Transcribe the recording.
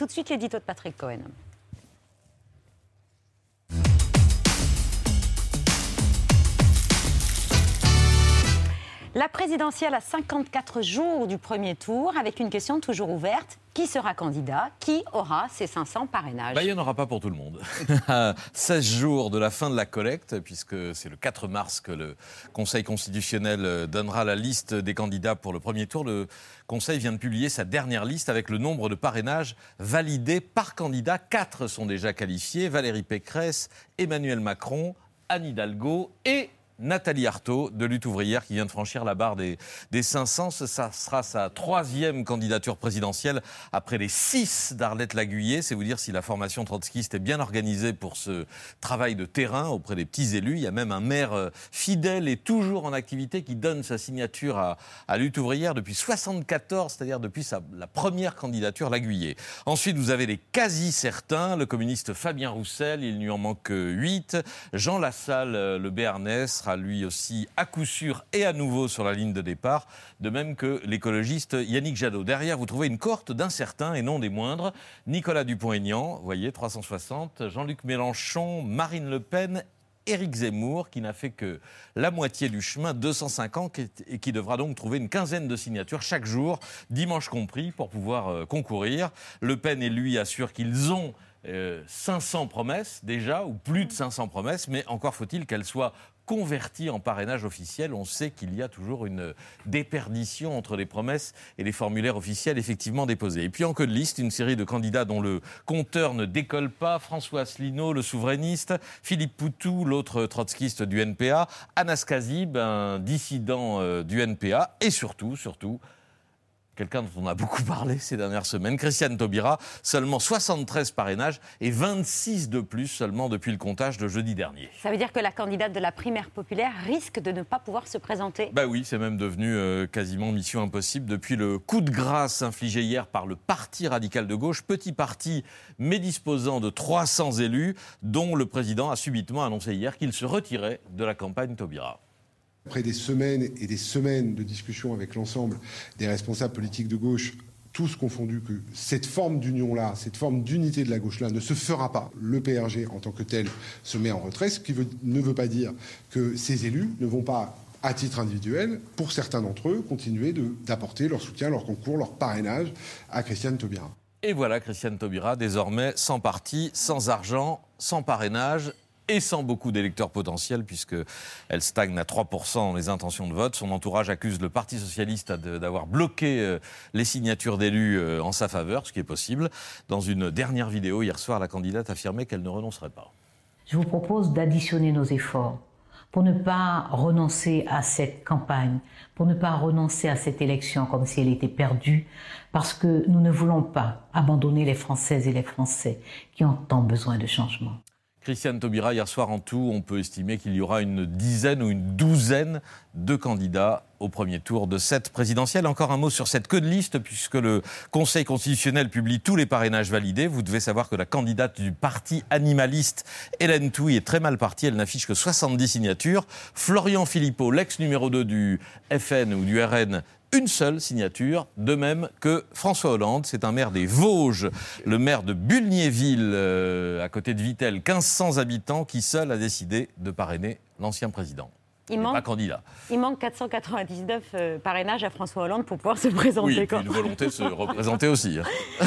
tout de suite l'édito de Patrick Cohen. La présidentielle à 54 jours du premier tour, avec une question toujours ouverte. Qui sera candidat Qui aura ses 500 parrainages bah, Il n'y en aura pas pour tout le monde. 16 jours de la fin de la collecte, puisque c'est le 4 mars que le Conseil constitutionnel donnera la liste des candidats pour le premier tour. Le Conseil vient de publier sa dernière liste avec le nombre de parrainages validés par candidat. Quatre sont déjà qualifiés Valérie Pécresse, Emmanuel Macron, Anne Hidalgo et Nathalie Arthaud de Lutte ouvrière qui vient de franchir la barre des, des 500. Ça sera sa troisième candidature présidentielle après les six d'Arlette Laguiller. C'est vous dire si la formation trotskiste est bien organisée pour ce travail de terrain auprès des petits élus. Il y a même un maire euh, fidèle et toujours en activité qui donne sa signature à, Lutte ouvrière depuis 74, c'est-à-dire depuis sa, la première candidature Laguiller. Ensuite, vous avez les quasi certains, le communiste Fabien Roussel, il lui en manque 8, Jean Lassalle, euh, le Béarnais, lui aussi à coup sûr et à nouveau sur la ligne de départ, de même que l'écologiste Yannick Jadot. Derrière, vous trouvez une cohorte d'incertains et non des moindres. Nicolas Dupont-Aignan, voyez, 360, Jean-Luc Mélenchon, Marine Le Pen Éric Zemmour, qui n'a fait que la moitié du chemin, 250, et qui devra donc trouver une quinzaine de signatures chaque jour, dimanche compris, pour pouvoir euh, concourir. Le Pen et lui assurent qu'ils ont 500 euh, promesses déjà, ou plus de 500 promesses, mais encore faut-il qu'elles soient converti en parrainage officiel, on sait qu'il y a toujours une déperdition entre les promesses et les formulaires officiels effectivement déposés. Et puis en queue de liste, une série de candidats dont le compteur ne décolle pas, François Asselineau, le souverainiste, Philippe Poutou, l'autre trotskiste du NPA, Anas Kazib, un dissident euh, du NPA, et surtout, surtout, quelqu'un dont on a beaucoup parlé ces dernières semaines, Christiane Taubira, seulement 73 parrainages et 26 de plus seulement depuis le comptage de jeudi dernier. Ça veut dire que la candidate de la primaire populaire risque de ne pas pouvoir se présenter Bah oui, c'est même devenu euh, quasiment mission impossible depuis le coup de grâce infligé hier par le Parti radical de gauche, petit parti mais disposant de 300 élus, dont le président a subitement annoncé hier qu'il se retirait de la campagne Taubira. Après des semaines et des semaines de discussions avec l'ensemble des responsables politiques de gauche, tous confondus, que cette forme d'union-là, cette forme d'unité de la gauche-là ne se fera pas. Le PRG, en tant que tel, se met en retrait, ce qui ne veut pas dire que ces élus ne vont pas, à titre individuel, pour certains d'entre eux, continuer d'apporter leur soutien, leur concours, leur parrainage à Christiane Taubira. Et voilà Christiane Taubira, désormais sans parti, sans argent, sans parrainage et sans beaucoup d'électeurs potentiels, puisqu'elle stagne à 3% dans les intentions de vote. Son entourage accuse le Parti socialiste d'avoir bloqué euh, les signatures d'élus euh, en sa faveur, ce qui est possible. Dans une dernière vidéo hier soir, la candidate affirmait qu'elle ne renoncerait pas. Je vous propose d'additionner nos efforts pour ne pas renoncer à cette campagne, pour ne pas renoncer à cette élection comme si elle était perdue, parce que nous ne voulons pas abandonner les Françaises et les Français qui ont tant besoin de changement. Christiane Taubira, hier soir en tout, on peut estimer qu'il y aura une dizaine ou une douzaine de candidats au premier tour de cette présidentielle. Encore un mot sur cette queue de liste, puisque le Conseil constitutionnel publie tous les parrainages validés. Vous devez savoir que la candidate du parti animaliste, Hélène Touy, est très mal partie. Elle n'affiche que 70 signatures. Florian Philippot, l'ex numéro 2 du FN ou du RN, une seule signature, de même que François Hollande. C'est un maire des Vosges, le maire de Bulgnéville, euh, à côté de Vittel, 1500 habitants, qui seul a décidé de parrainer l'ancien président. Il manque, pas candidat. il manque 499 euh, parrainages à François Hollande pour pouvoir se présenter. Oui, et une volonté de se représenter aussi. Hein.